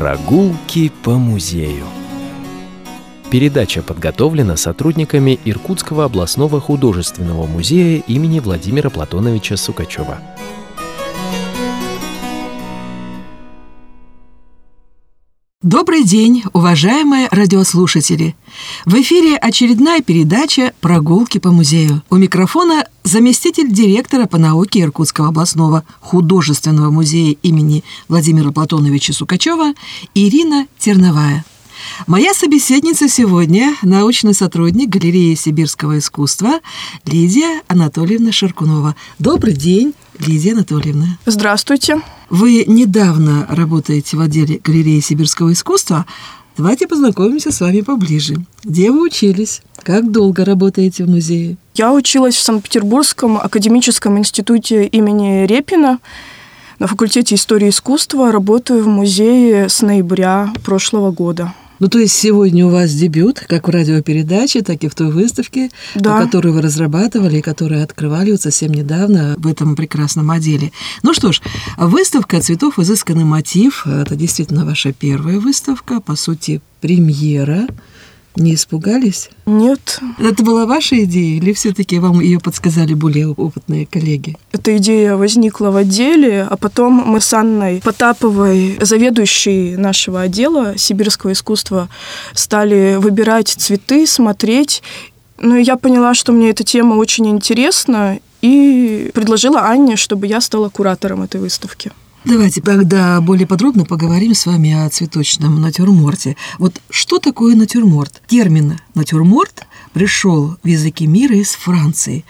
Прогулки по музею. Передача подготовлена сотрудниками Иркутского областного художественного музея имени Владимира Платоновича Сукачева. Добрый день, уважаемые радиослушатели! В эфире очередная передача «Прогулки по музею». У микрофона заместитель директора по науке Иркутского областного художественного музея имени Владимира Платоновича Сукачева Ирина Терновая. Моя собеседница сегодня – научный сотрудник галереи сибирского искусства Лидия Анатольевна Шаркунова. Добрый день, Лидия Анатольевна. Здравствуйте. Вы недавно работаете в отделе галереи сибирского искусства. Давайте познакомимся с вами поближе. Где вы учились? Как долго работаете в музее? Я училась в Санкт-Петербургском академическом институте имени Репина на факультете истории искусства. Работаю в музее с ноября прошлого года. Ну, то есть сегодня у вас дебют, как в радиопередаче, так и в той выставке, да. которую вы разрабатывали и которую открывали вот совсем недавно в этом прекрасном отделе. Ну что ж, выставка «Цветов изысканный мотив» — это действительно ваша первая выставка, по сути, премьера. Не испугались? Нет. Это была ваша идея или все-таки вам ее подсказали более опытные коллеги? Эта идея возникла в отделе, а потом мы с Анной Потаповой, заведующей нашего отдела сибирского искусства, стали выбирать цветы, смотреть. Ну, и я поняла, что мне эта тема очень интересна, и предложила Анне, чтобы я стала куратором этой выставки. Давайте тогда более подробно поговорим с вами о цветочном натюрморте. Вот что такое натюрморт? Термин натюрморт пришел в языке мира из Франции.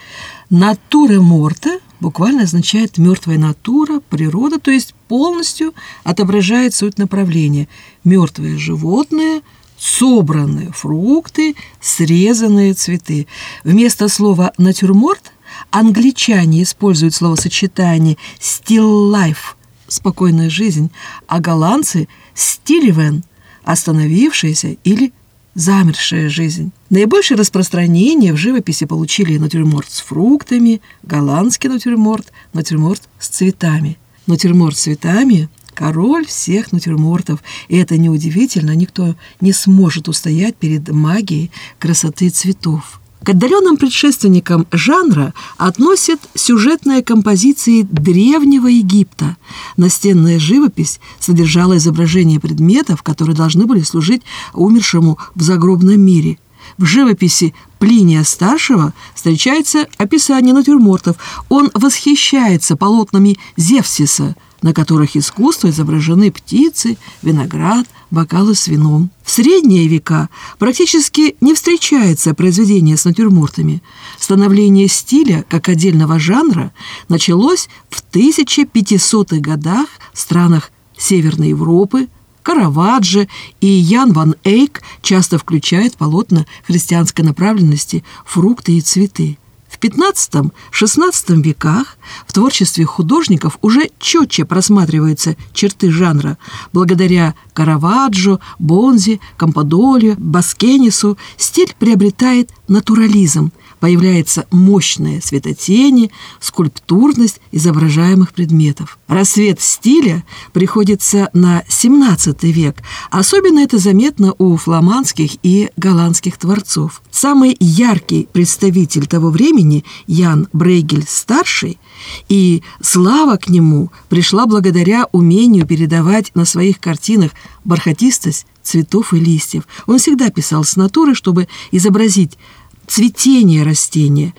Натура морта буквально означает мертвая натура, природа, то есть полностью отображает суть направления. Мертвые животные, собранные фрукты, срезанные цветы. Вместо слова натюрморт англичане используют словосочетание still life – спокойная жизнь, а голландцы – стиливен, остановившаяся или замершая жизнь. Наибольшее распространение в живописи получили натюрморт с фруктами, голландский натюрморт, натюрморт с цветами. Натюрморт с цветами – король всех натюрмортов, и это неудивительно, никто не сможет устоять перед магией красоты цветов. К отдаленным предшественникам жанра относят сюжетные композиции Древнего Египта. Настенная живопись содержала изображения предметов, которые должны были служить умершему в загробном мире. В живописи Плиния Старшего встречается описание натюрмортов. Он восхищается полотнами Зевсиса – на которых искусство изображены птицы, виноград, бокалы с вином. В средние века практически не встречается произведение с натюрмортами. Становление стиля как отдельного жанра началось в 1500-х годах в странах Северной Европы, Караваджо и Ян ван Эйк часто включают полотна христианской направленности фрукты и цветы. В XV-XVI веках в творчестве художников уже четче просматриваются черты жанра. Благодаря Караваджо, Бонзи, Кампадолью, Баскенису стиль приобретает натурализм, появляется мощное светотени, скульптурность изображаемых предметов. Рассвет стиля приходится на XVII век. Особенно это заметно у фламандских и голландских творцов. Самый яркий представитель того времени Ян Брейгель-старший, и слава к нему пришла благодаря умению передавать на своих картинах бархатистость цветов и листьев. Он всегда писал с натуры, чтобы изобразить цветение растения.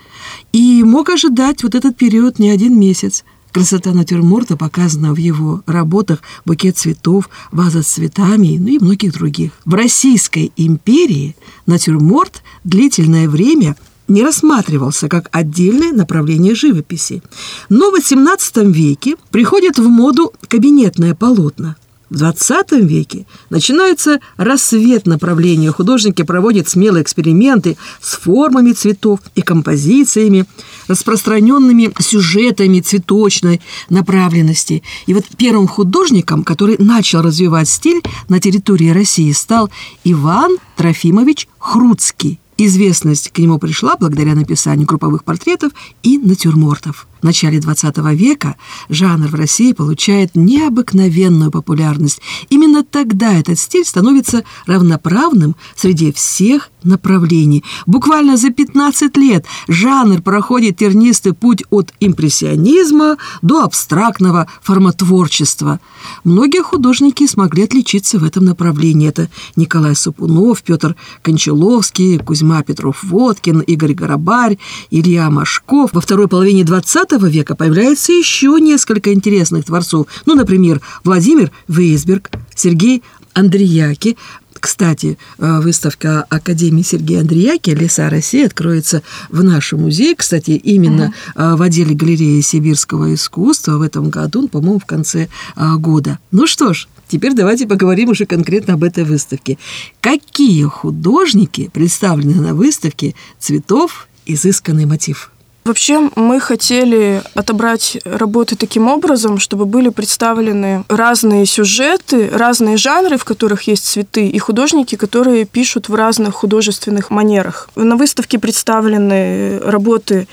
И мог ожидать вот этот период не один месяц. Красота натюрморта показана в его работах «Букет цветов», «Ваза с цветами» ну и многих других. В Российской империи натюрморт длительное время не рассматривался как отдельное направление живописи. Но в XVIII веке приходят в моду кабинетное полотна. В 20 веке начинается рассвет направления. Художники проводят смелые эксперименты с формами цветов и композициями, распространенными сюжетами цветочной направленности. И вот первым художником, который начал развивать стиль на территории России, стал Иван Трофимович Хруцкий. Известность к нему пришла благодаря написанию групповых портретов и натюрмортов. В начале XX века жанр в России получает необыкновенную популярность. Именно тогда этот стиль становится равноправным среди всех направлений. Буквально за 15 лет жанр проходит тернистый путь от импрессионизма до абстрактного формотворчества. Многие художники смогли отличиться в этом направлении. Это Николай Сапунов, Петр Кончаловский, Кузьма Петров-Водкин, Игорь Горобарь, Илья Машков. Во второй половине XX века появляется еще несколько интересных творцов. Ну, например, Владимир Вейсберг, Сергей Андреяки, кстати, э, выставка Академии Сергея Андреяки «Леса России» откроется в нашем музее. Кстати, именно mm-hmm. в отделе галереи сибирского искусства в этом году, по-моему, в конце э, года. Ну что ж, Теперь давайте поговорим уже конкретно об этой выставке. Какие художники представлены на выставке «Цветов. Изысканный мотив»? Вообще мы хотели отобрать работы таким образом, чтобы были представлены разные сюжеты, разные жанры, в которых есть цветы, и художники, которые пишут в разных художественных манерах. На выставке представлены работы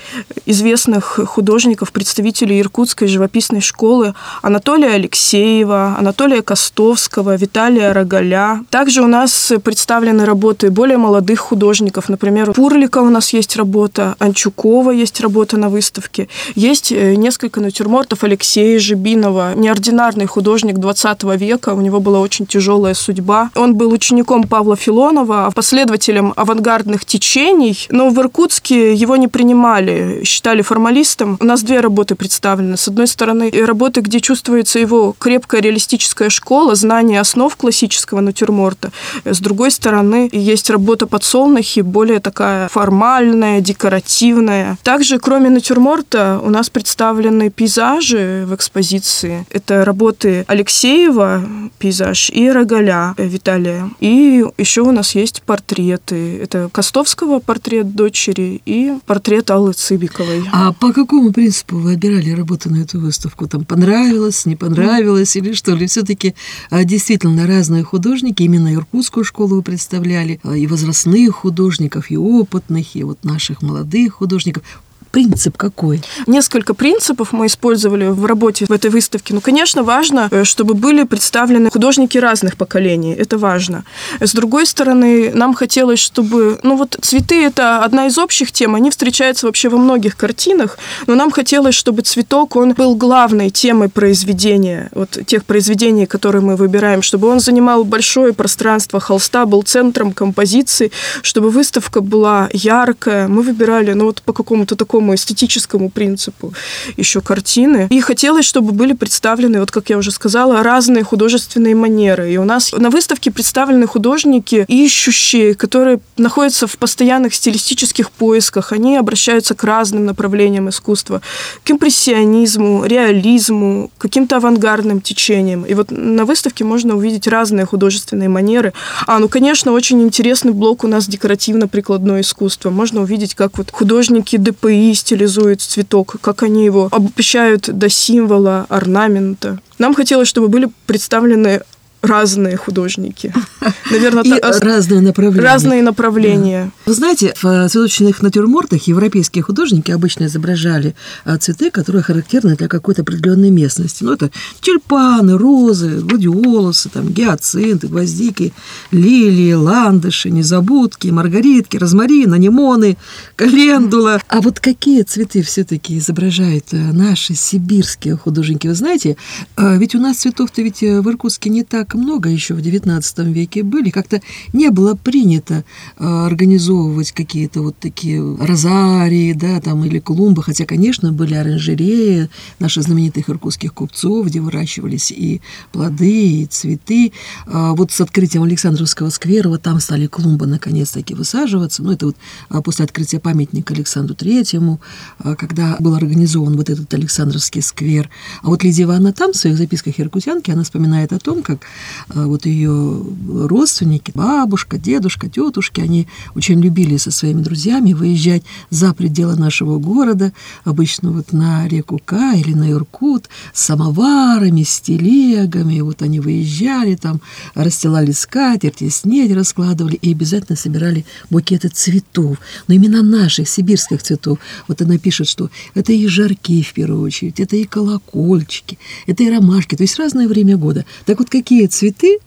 известных художников, представителей Иркутской живописной школы Анатолия Алексеева, Анатолия Костовского, Виталия Рогаля. Также у нас представлены работы более молодых художников, например, Пурлика у нас есть работа, Анчукова есть есть работа на выставке. Есть э, несколько натюрмортов Алексея Жибинова, неординарный художник 20 века. У него была очень тяжелая судьба. Он был учеником Павла Филонова, последователем авангардных течений, но в Иркутске его не принимали, считали формалистом. У нас две работы представлены. С одной стороны, работы, где чувствуется его крепкая реалистическая школа, знание основ классического натюрморта. С другой стороны, есть работа подсолнухи, более такая формальная, декоративная. Также также, кроме натюрморта, у нас представлены пейзажи в экспозиции. Это работы Алексеева, пейзаж, и Рогаля Виталия. И еще у нас есть портреты. Это Костовского портрет дочери и портрет Аллы Цыбиковой. А по какому принципу вы отбирали работу на эту выставку? Там понравилось, не понравилось или что? Или все-таки а, действительно разные художники, именно Иркутскую школу вы представляли, а, и возрастных художников, и опытных, и вот наших молодых художников принцип какой? Несколько принципов мы использовали в работе в этой выставке. Ну, конечно, важно, э, чтобы были представлены художники разных поколений. Это важно. С другой стороны, нам хотелось, чтобы... Ну, вот цветы – это одна из общих тем. Они встречаются вообще во многих картинах. Но нам хотелось, чтобы цветок, он был главной темой произведения. Вот тех произведений, которые мы выбираем. Чтобы он занимал большое пространство холста, был центром композиции. Чтобы выставка была яркая. Мы выбирали, ну, вот по какому-то такому такому эстетическому принципу еще картины. И хотелось, чтобы были представлены, вот как я уже сказала, разные художественные манеры. И у нас на выставке представлены художники, ищущие, которые находятся в постоянных стилистических поисках. Они обращаются к разным направлениям искусства, к импрессионизму, реализму, каким-то авангардным течениям. И вот на выставке можно увидеть разные художественные манеры. А, ну, конечно, очень интересный блок у нас декоративно-прикладное искусство. Можно увидеть, как вот художники ДПИ стилизуют цветок, как они его обобщают до символа, орнамента. Нам хотелось, чтобы были представлены разные художники. Наверное, и та... разные направления. Разные направления. Да. Вы знаете, в цветочных натюрмортах европейские художники обычно изображали а, цветы, которые характерны для какой-то определенной местности. Ну, это тюльпаны, розы, гладиолусы, там, гиацинты, гвоздики, лилии, ландыши, незабудки, маргаритки, розмарин, анимоны, календула. А вот какие цветы все-таки изображают э, наши сибирские художники? Вы знаете, э, ведь у нас цветов-то ведь э, в Иркутске не так так много еще в XIX веке были, как-то не было принято э, организовывать какие-то вот такие розарии, да, там, или клумбы, хотя, конечно, были оранжереи наших знаменитых иркутских купцов, где выращивались и плоды, и цветы. А вот с открытием Александровского сквера вот там стали клумбы наконец-таки высаживаться. Ну, это вот а, после открытия памятника Александру Третьему, а, когда был организован вот этот Александровский сквер. А вот Лидия Ивановна там в своих записках иркутянки, она вспоминает о том, как вот ее родственники, бабушка, дедушка, тетушки, они очень любили со своими друзьями выезжать за пределы нашего города, обычно вот на реку Ка или на Иркут, с самоварами, с телегами, вот они выезжали там, расстилали скатерти, снедь раскладывали и обязательно собирали букеты цветов, но именно наших, сибирских цветов. Вот она пишет, что это и жарки в первую очередь, это и колокольчики, это и ромашки, то есть разное время года. Так вот, какие цветы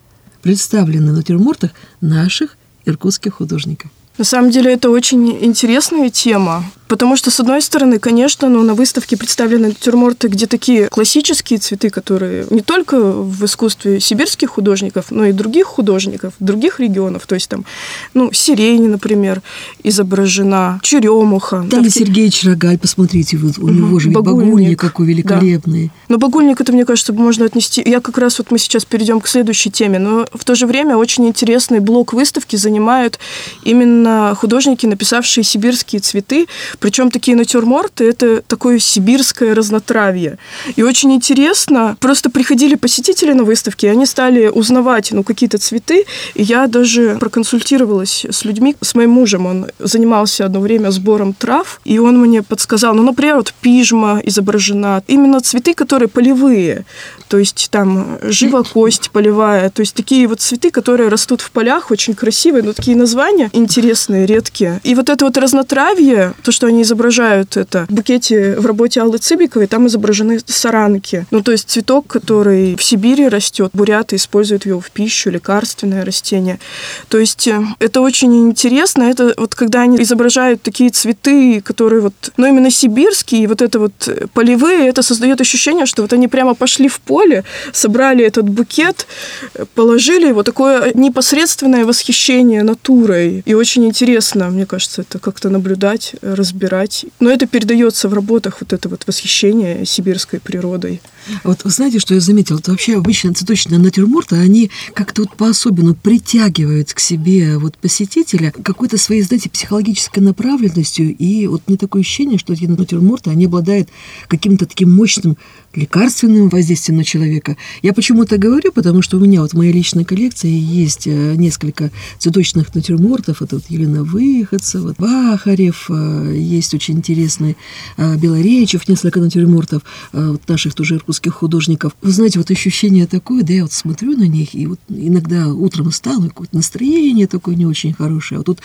представлены на натюрмортах наших иркутских художников? На самом деле это очень интересная тема, Потому что, с одной стороны, конечно, ну, на выставке представлены натюрморты, где такие классические цветы, которые не только в искусстве сибирских художников, но и других художников, других регионов. То есть там, ну, сирень, например, изображена, черемуха. Дали так, Сергеевич Рогаль, посмотрите, вот, у него же багульник, багульник какой великолепный. Да. Но багульник, это, мне кажется, можно отнести... Я как раз вот мы сейчас перейдем к следующей теме, но в то же время очень интересный блок выставки занимают именно художники, написавшие сибирские цветы, причем такие натюрморты – это такое сибирское разнотравье. И очень интересно, просто приходили посетители на выставке, и они стали узнавать ну, какие-то цветы, и я даже проконсультировалась с людьми, с моим мужем, он занимался одно время сбором трав, и он мне подсказал, ну, например, вот пижма изображена, именно цветы, которые полевые, то есть там живокость полевая, то есть такие вот цветы, которые растут в полях, очень красивые, но такие названия интересные, редкие. И вот это вот разнотравье, то, что они изображают это в букете в работе Аллы Цыбиковой, там изображены саранки. Ну, то есть цветок, который в Сибири растет, буряты используют его в пищу, лекарственное растение. То есть э, это очень интересно. Это вот когда они изображают такие цветы, которые вот, ну, именно сибирские, вот это вот полевые, это создает ощущение, что вот они прямо пошли в поле, собрали этот букет, положили его, такое непосредственное восхищение натурой. И очень интересно, мне кажется, это как-то наблюдать, разбирать разбирать. Но это передается в работах, вот это вот восхищение сибирской природой. Вот знаете, что я заметила? Это вообще обычно цветочные натюрморты, они как-то вот по-особенному притягивают к себе вот посетителя какой-то своей, знаете, психологической направленностью. И вот не такое ощущение, что эти натюрморты, они обладают каким-то таким мощным лекарственным воздействием на человека. Я почему-то говорю, потому что у меня вот в моей личной коллекции есть э, несколько цветочных натюрмортов. Это вот Елена Выходцева, Бахарев, э, есть очень интересный э, Белоречев, несколько натюрмортов вот наших тоже иркутских художников. Вы знаете, вот ощущение такое, да, я вот смотрю на них, и вот иногда утром встану, какое-то настроение такое не очень хорошее. Вот тут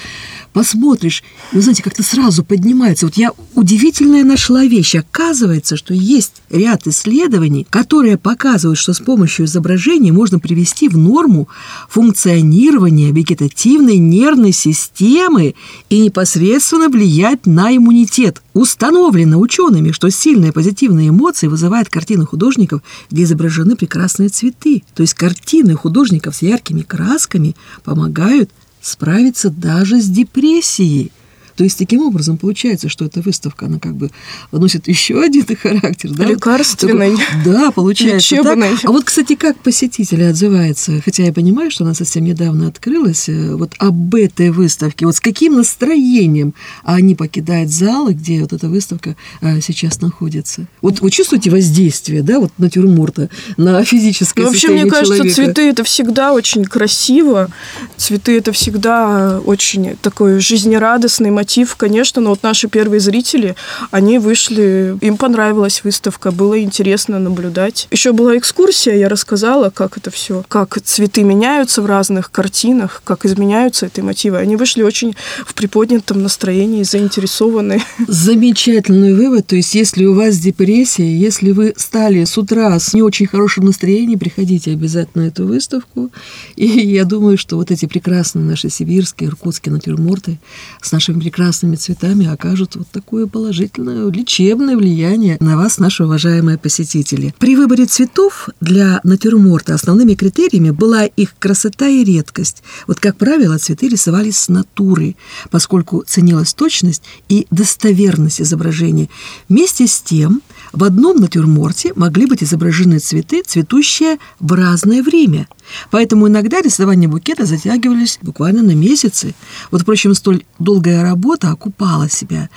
посмотришь, и, вы знаете, как-то сразу поднимается. Вот я удивительная нашла вещь. Оказывается, что есть ряд из исследований, которые показывают, что с помощью изображений можно привести в норму функционирование вегетативной нервной системы и непосредственно влиять на иммунитет. Установлено учеными, что сильные позитивные эмоции вызывают картины художников, где изображены прекрасные цветы. То есть картины художников с яркими красками помогают справиться даже с депрессией. То есть таким образом получается, что эта выставка, она как бы носит еще один характер. Да? Лекарственный. да, получается Лечебный. так. А вот, кстати, как посетители отзываются, хотя я понимаю, что она совсем недавно открылась, э, вот об этой выставке, вот с каким настроением они покидают залы, где вот эта выставка э, сейчас находится. Вот вы чувствуете воздействие, да, вот натюрморта на физическое ну, Вообще, мне кажется, человека? цветы – это всегда очень красиво, цветы – это всегда очень такой жизнерадостный мотив мотив, конечно, но вот наши первые зрители, они вышли, им понравилась выставка, было интересно наблюдать. Еще была экскурсия, я рассказала, как это все, как цветы меняются в разных картинах, как изменяются эти мотивы. Они вышли очень в приподнятом настроении, заинтересованы. Замечательный вывод. То есть, если у вас депрессия, если вы стали с утра с не очень хорошим настроением, приходите обязательно на эту выставку. И я думаю, что вот эти прекрасные наши сибирские, иркутские натюрморты с нашими прекрасными прекрасными цветами окажут вот такое положительное, лечебное влияние на вас, наши уважаемые посетители. При выборе цветов для натюрморта основными критериями была их красота и редкость. Вот, как правило, цветы рисовались с натуры, поскольку ценилась точность и достоверность изображения. Вместе с тем, в одном натюрморте могли быть изображены цветы, цветущие в разное время – Поэтому иногда рисование букета затягивались буквально на месяцы. Вот, впрочем, столь долгая работа окупала себя.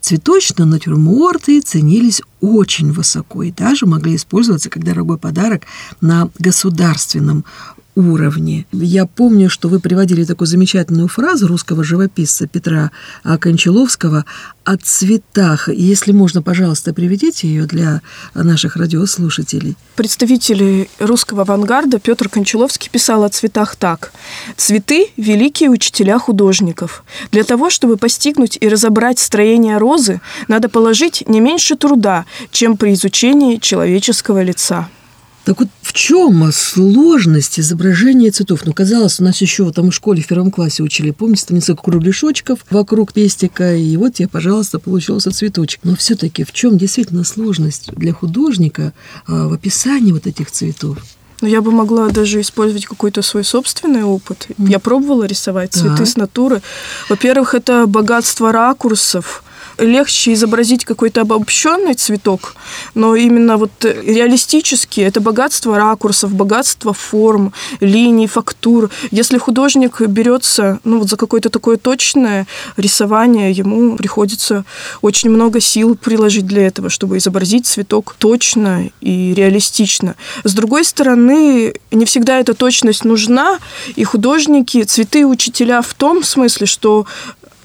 Цветочные натюрморты ценились очень высоко и даже могли использоваться как дорогой подарок на государственном уровне. Я помню, что вы приводили такую замечательную фразу русского живописца Петра Кончаловского о цветах. Если можно, пожалуйста, приведите ее для наших радиослушателей. Представитель русского авангарда Петр Кончаловский писал о цветах так. «Цветы – великие учителя художников. Для того, чтобы постигнуть и разобрать строение розы, надо положить не меньше труда, чем при изучении человеческого лица». Так вот, в чем сложность изображения цветов? Ну, казалось, у нас еще там в школе в первом классе учили, помните, там несколько кругляшочков вокруг пестика, и вот тебе, пожалуйста, получился цветочек. Но все-таки в чем действительно сложность для художника а, в описании вот этих цветов? Ну, я бы могла даже использовать какой-то свой собственный опыт. Mm. Я пробовала рисовать цветы да. с натуры. Во-первых, это богатство ракурсов, легче изобразить какой-то обобщенный цветок, но именно вот реалистически это богатство ракурсов, богатство форм, линий, фактур. Если художник берется ну, вот за какое-то такое точное рисование, ему приходится очень много сил приложить для этого, чтобы изобразить цветок точно и реалистично. С другой стороны, не всегда эта точность нужна, и художники, цветы учителя в том смысле, что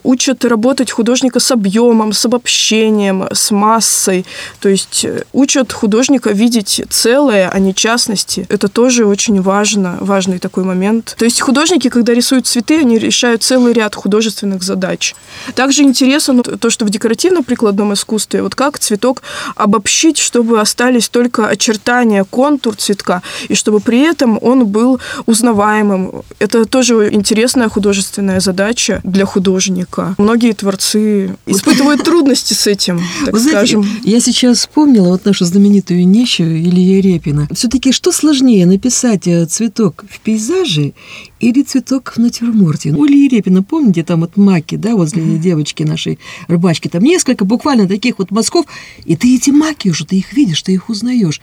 учат работать художника с объемом, с обобщением, с массой. То есть э, учат художника видеть целое, а не частности. Это тоже очень важно, важный такой момент. То есть художники, когда рисуют цветы, они решают целый ряд художественных задач. Также интересно ну, то, что в декоративно-прикладном искусстве, вот как цветок обобщить, чтобы остались только очертания, контур цветка, и чтобы при этом он был узнаваемым. Это тоже интересная художественная задача для художника языка. Многие творцы испытывают трудности с этим, так Вы скажем. Знаете, я сейчас вспомнила вот нашу знаменитую нищую Илья Репина. Все-таки что сложнее, написать э, цветок в пейзаже или цветок в натюрморте? У Ильи Репина, помните, там вот маки, да, возле mm-hmm. девочки нашей рыбачки, там несколько буквально таких вот мазков, и ты эти маки уже, ты их видишь, ты их узнаешь.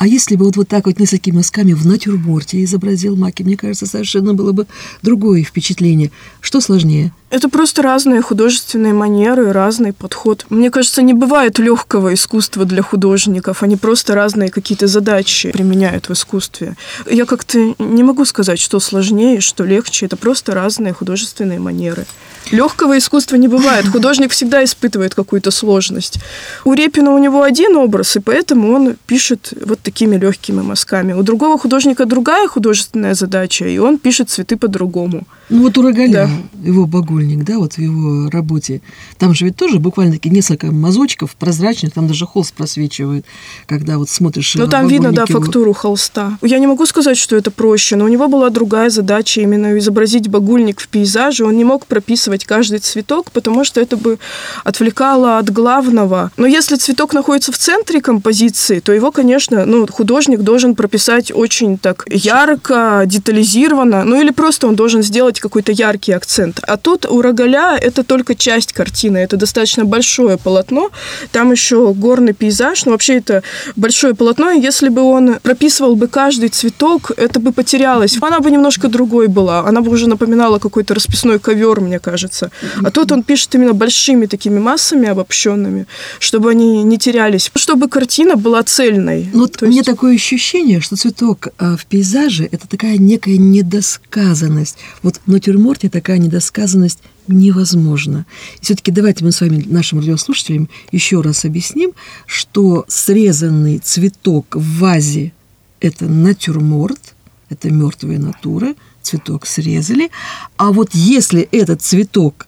А если бы вот, вот так вот несколькими мазками в натюрморте изобразил маки, мне кажется, совершенно было бы другое впечатление. Что сложнее? Это просто разные художественные манеры, разный подход. Мне кажется, не бывает легкого искусства для художников. Они просто разные какие-то задачи применяют в искусстве. Я как-то не могу сказать, что сложнее, что легче. Это просто разные художественные манеры. Легкого искусства не бывает. Художник всегда испытывает какую-то сложность. У Репина у него один образ, и поэтому он пишет вот такими легкими мазками. У другого художника другая художественная задача, и он пишет цветы по-другому. Ну вот у Рогаля, да. его багульник, да, вот в его работе, там же ведь тоже буквально таки несколько мазочков прозрачных, там даже холст просвечивает, когда вот смотришь Ну там видно, да, его... фактуру холста. Я не могу сказать, что это проще, но у него была другая задача именно изобразить багульник в пейзаже. Он не мог прописывать каждый цветок, потому что это бы отвлекало от главного. Но если цветок находится в центре композиции, то его, конечно, ну, художник должен прописать очень так ярко, детализированно, ну или просто он должен сделать какой-то яркий акцент. А тут у Рогаля это только часть картины, это достаточно большое полотно, там еще горный пейзаж, ну вообще это большое полотно, и если бы он прописывал бы каждый цветок, это бы потерялось. Она бы немножко другой была, она бы уже напоминала какой-то расписной ковер, мне кажется. А тут он пишет именно большими такими массами обобщенными, чтобы они не терялись, чтобы картина была цельной. Ну, вот есть... мне такое ощущение, что цветок э, в пейзаже – это такая некая недосказанность. Вот в натюрморте такая недосказанность невозможна. И все-таки давайте мы с вами, нашим радиослушателям, еще раз объясним, что срезанный цветок в вазе – это натюрморт, это мертвая натура, цветок срезали. А вот если этот цветок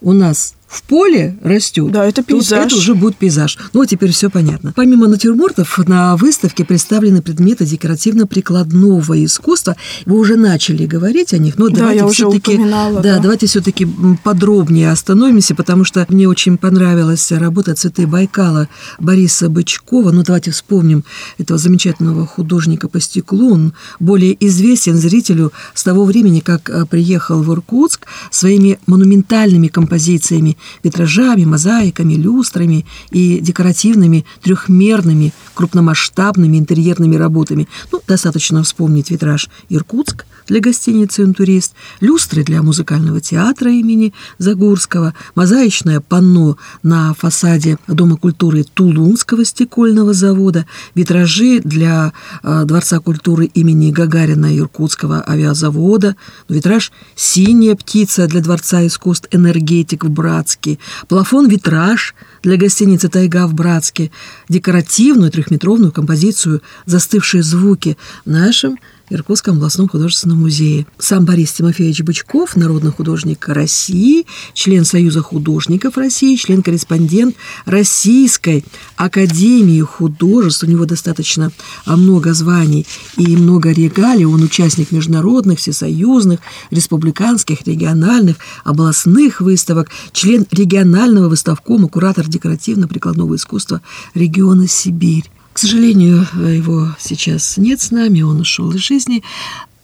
у нас в поле растет, да, это пейзаж. это уже будет пейзаж. Ну, вот теперь все понятно. Помимо натюрмортов, на выставке представлены предметы декоративно-прикладного искусства. Вы уже начали говорить о них, но да, давайте все-таки да, да. давайте все-таки подробнее остановимся, потому что мне очень понравилась работа «Цветы Байкала» Бориса Бычкова. Ну, давайте вспомним этого замечательного художника по стеклу. Он более известен зрителю с того времени, как э, приехал в Иркутск своими монументальными композициями витражами, мозаиками, люстрами и декоративными трехмерными крупномасштабными интерьерными работами. Ну, достаточно вспомнить витраж «Иркутск», для гостиницы «Интурист», люстры для музыкального театра имени Загурского, мозаичное панно на фасаде Дома культуры Тулунского стекольного завода, витражи для э, Дворца культуры имени Гагарина Иркутского авиазавода, витраж «Синяя птица» для Дворца искусств «Энергетик» в Братске, плафон-витраж для гостиницы «Тайга» в Братске, декоративную трехметровую композицию «Застывшие звуки» в нашем Иркутском областном художественном музее. Сам Борис Тимофеевич Бычков, народный художник России, член Союза художников России, член-корреспондент Российской Академии художеств. У него достаточно а, много званий и много регалий. Он участник международных, всесоюзных, республиканских, региональных, областных выставок, член регионального выставкома, куратор декоративно-прикладного искусства региона Сибирь. К сожалению, его сейчас нет с нами, он ушел из жизни.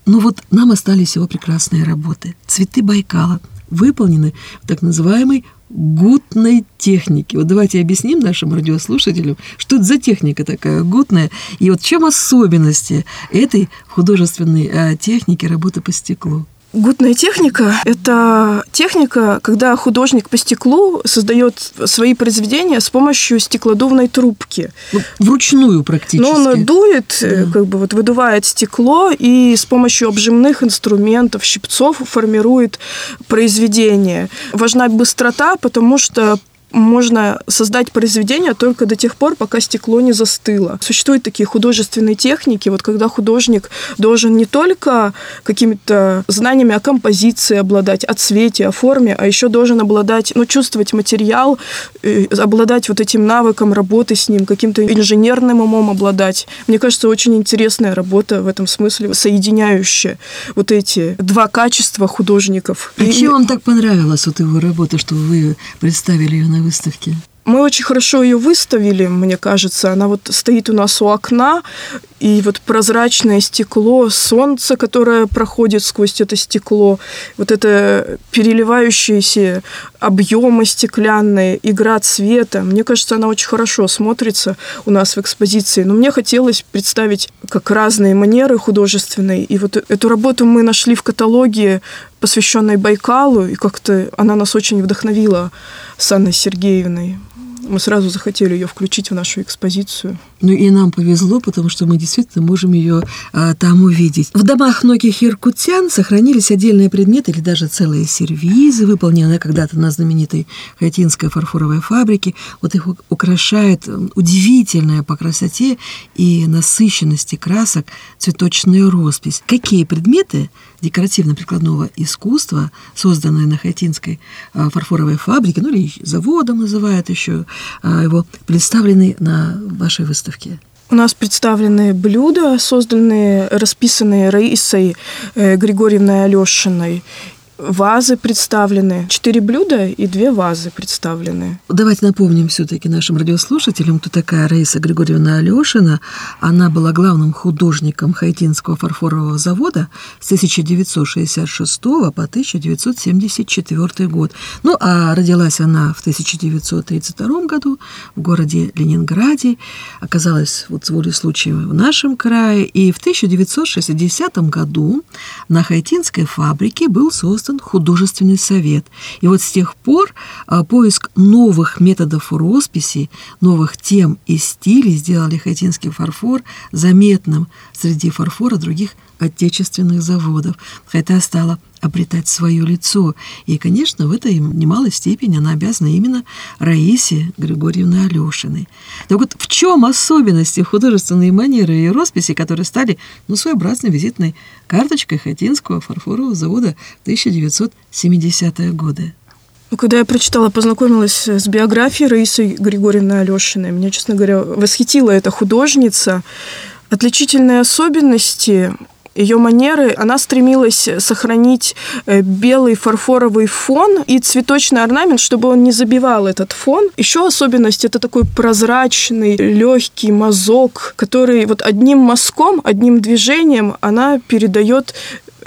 Но вот нам остались его прекрасные работы. «Цветы Байкала» выполнены в так называемой гутной технике. Вот давайте объясним нашим радиослушателям, что это за техника такая гутная, и вот чем особенности этой художественной а, техники работы по стеклу. Гутная техника – это техника, когда художник по стеклу создает свои произведения с помощью стеклодувной трубки. Ну, вручную практически. Но он дует, да. как бы вот выдувает стекло и с помощью обжимных инструментов, щипцов формирует произведение. Важна быстрота, потому что можно создать произведение только до тех пор, пока стекло не застыло. Существуют такие художественные техники, вот когда художник должен не только какими-то знаниями о композиции обладать, о цвете, о форме, а еще должен обладать, ну, чувствовать материал, э, обладать вот этим навыком работы с ним, каким-то инженерным умом обладать. Мне кажется, очень интересная работа в этом смысле, соединяющая вот эти два качества художников. А И... чем вам так понравилась вот его работа, что вы представили ее на выставке? Мы очень хорошо ее выставили, мне кажется. Она вот стоит у нас у окна, и вот прозрачное стекло, солнце, которое проходит сквозь это стекло, вот это переливающиеся объемы стеклянные, игра цвета. Мне кажется, она очень хорошо смотрится у нас в экспозиции. Но мне хотелось представить как разные манеры художественные. И вот эту работу мы нашли в каталоге, посвященной Байкалу, и как-то она нас очень вдохновила с Анной Сергеевной мы сразу захотели ее включить в нашу экспозицию. Ну и нам повезло, потому что мы действительно можем ее а, там увидеть. В домах многих иркутян сохранились отдельные предметы или даже целые сервизы, выполненные когда-то на знаменитой Хатинской фарфоровой фабрике. Вот их украшает удивительная по красоте и насыщенности красок цветочная роспись. Какие предметы декоративно-прикладного искусства, созданные на Хатинской а, фарфоровой фабрике, ну или заводом называют еще а, его, представлены на вашей выставке? У нас представлены блюда, созданные, расписанные Раисой э, Григорьевной Алешиной вазы представлены. Четыре блюда и две вазы представлены. Давайте напомним все-таки нашим радиослушателям, кто такая Раиса Григорьевна Алешина. Она была главным художником Хайтинского фарфорового завода с 1966 по 1974 год. Ну, а родилась она в 1932 году в городе Ленинграде. Оказалась вот с волей случая в нашем крае. И в 1960 году на Хайтинской фабрике был создан создан художественный совет. И вот с тех пор а, поиск новых методов росписи, новых тем и стилей сделали хатинский фарфор заметным среди фарфора других отечественных заводов. Хотя стала обретать свое лицо. И, конечно, в этой немалой степени она обязана именно Раисе Григорьевне Алешиной. Так вот, в чем особенности художественной манеры и росписи, которые стали ну, своеобразной визитной карточкой Хатинского фарфорового завода в 1970-е годы? Ну, когда я прочитала, познакомилась с биографией Раисы Григорьевны Алешиной, меня, честно говоря, восхитила эта художница. Отличительные особенности ее манеры, она стремилась сохранить э, белый фарфоровый фон и цветочный орнамент, чтобы он не забивал этот фон. Еще особенность это такой прозрачный, легкий мазок, который вот одним мазком, одним движением она передает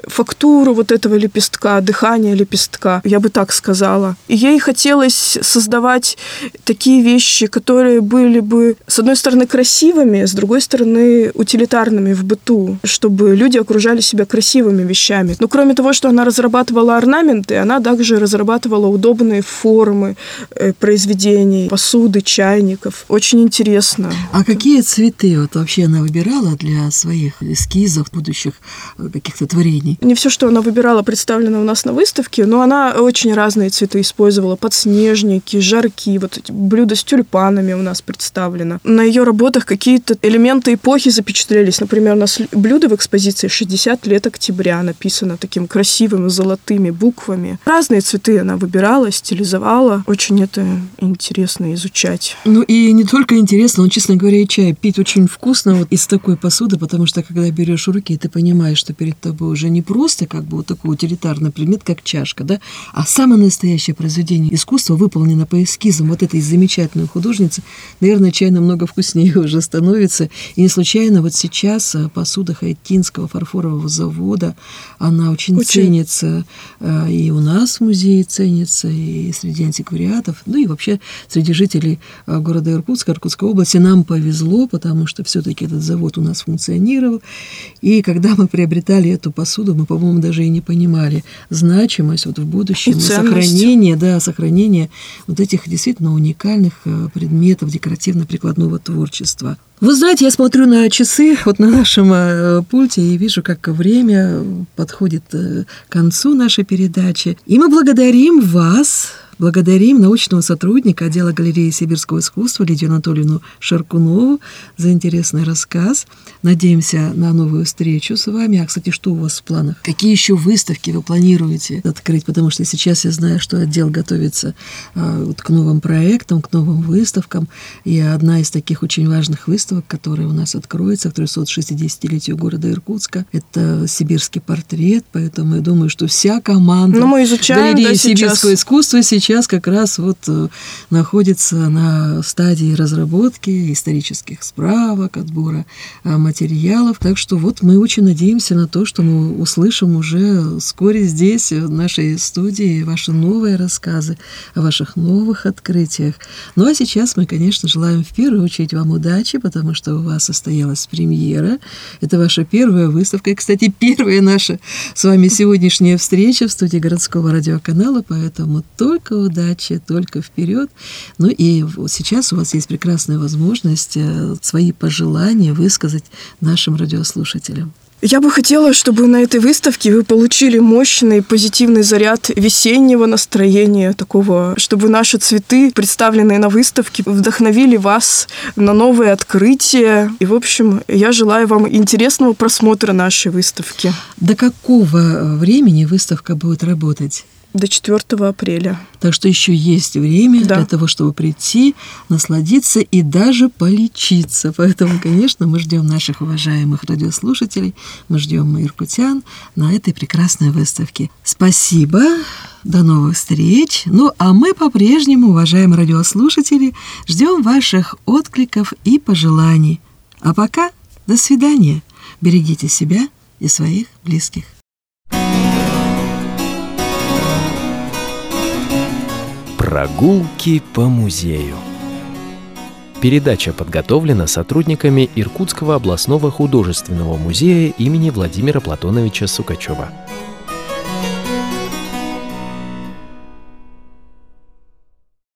фактуру вот этого лепестка, дыхание лепестка, я бы так сказала. И ей хотелось создавать такие вещи, которые были бы, с одной стороны, красивыми, с другой стороны, утилитарными в быту, чтобы люди окружали себя красивыми вещами. Но кроме того, что она разрабатывала орнаменты, она также разрабатывала удобные формы э, произведений, посуды, чайников. Очень интересно. А какие цветы вот вообще она выбирала для своих эскизов, будущих э, каких-то творений? Не все, что она выбирала, представлено у нас на выставке, но она очень разные цветы использовала. Подснежники, жарки, вот эти блюда с тюльпанами у нас представлено. На ее работах какие-то элементы эпохи запечатлелись. Например, у нас блюдо в экспозиции 60 лет октября написано таким красивыми золотыми буквами. Разные цветы она выбирала, стилизовала. Очень это интересно изучать. Ну и не только интересно, но, честно говоря, и чай пить очень вкусно вот из такой посуды, потому что когда берешь в руки, ты понимаешь, что перед тобой уже не просто как бы вот такой утилитарный предмет, как чашка, да, а самое настоящее произведение искусства выполнено по эскизам вот этой замечательной художницы. Наверное, чай намного вкуснее уже становится. И не случайно вот сейчас э, посуда Хайтинского фарфорового завода, она очень, очень. ценится э, и у нас в музее ценится, и среди антиквариатов, ну и вообще среди жителей э, города Иркутска, Иркутской области. Нам повезло, потому что все-таки этот завод у нас функционировал. И когда мы приобретали эту посуду, мы, по-моему, даже и не понимали значимость вот в будущем сохранение, да, сохранение вот этих действительно уникальных э, предметов декоративно-прикладного творчества. Вы знаете, я смотрю на часы вот на нашем э, пульте и вижу, как время подходит к концу нашей передачи. И мы благодарим вас, Благодарим научного сотрудника отдела галереи сибирского искусства Лидию Анатольевну Шаркунову за интересный рассказ. Надеемся на новую встречу с вами. А, кстати, что у вас в планах? Какие еще выставки вы планируете открыть? Потому что сейчас я знаю, что отдел готовится а, вот к новым проектам, к новым выставкам. И одна из таких очень важных выставок, которая у нас откроется к 360-летию города Иркутска, это сибирский портрет. Поэтому я думаю, что вся команда Но мы изучаем, галереи да, сибирского сейчас. искусства сейчас сейчас как раз вот э, находится на стадии разработки исторических справок, отбора э, материалов. Так что вот мы очень надеемся на то, что мы услышим уже вскоре здесь, в нашей студии, ваши новые рассказы о ваших новых открытиях. Ну а сейчас мы, конечно, желаем в первую очередь вам удачи, потому что у вас состоялась премьера. Это ваша первая выставка. И, кстати, первая наша с вами сегодняшняя встреча в студии городского радиоканала, поэтому только удачи, только вперед. Ну и сейчас у вас есть прекрасная возможность э, свои пожелания высказать нашим радиослушателям. Я бы хотела, чтобы на этой выставке вы получили мощный позитивный заряд весеннего настроения такого, чтобы наши цветы, представленные на выставке, вдохновили вас на новые открытия. И, в общем, я желаю вам интересного просмотра нашей выставки. До какого времени выставка будет работать? До 4 апреля. Так что еще есть время да. для того, чтобы прийти, насладиться и даже полечиться. Поэтому, конечно, мы ждем наших уважаемых радиослушателей, мы ждем иркутян на этой прекрасной выставке. Спасибо, до новых встреч. Ну, а мы по-прежнему, уважаемые радиослушатели, ждем ваших откликов и пожеланий. А пока до свидания. Берегите себя и своих близких. Прогулки по музею. Передача подготовлена сотрудниками Иркутского областного художественного музея имени Владимира Платоновича Сукачева.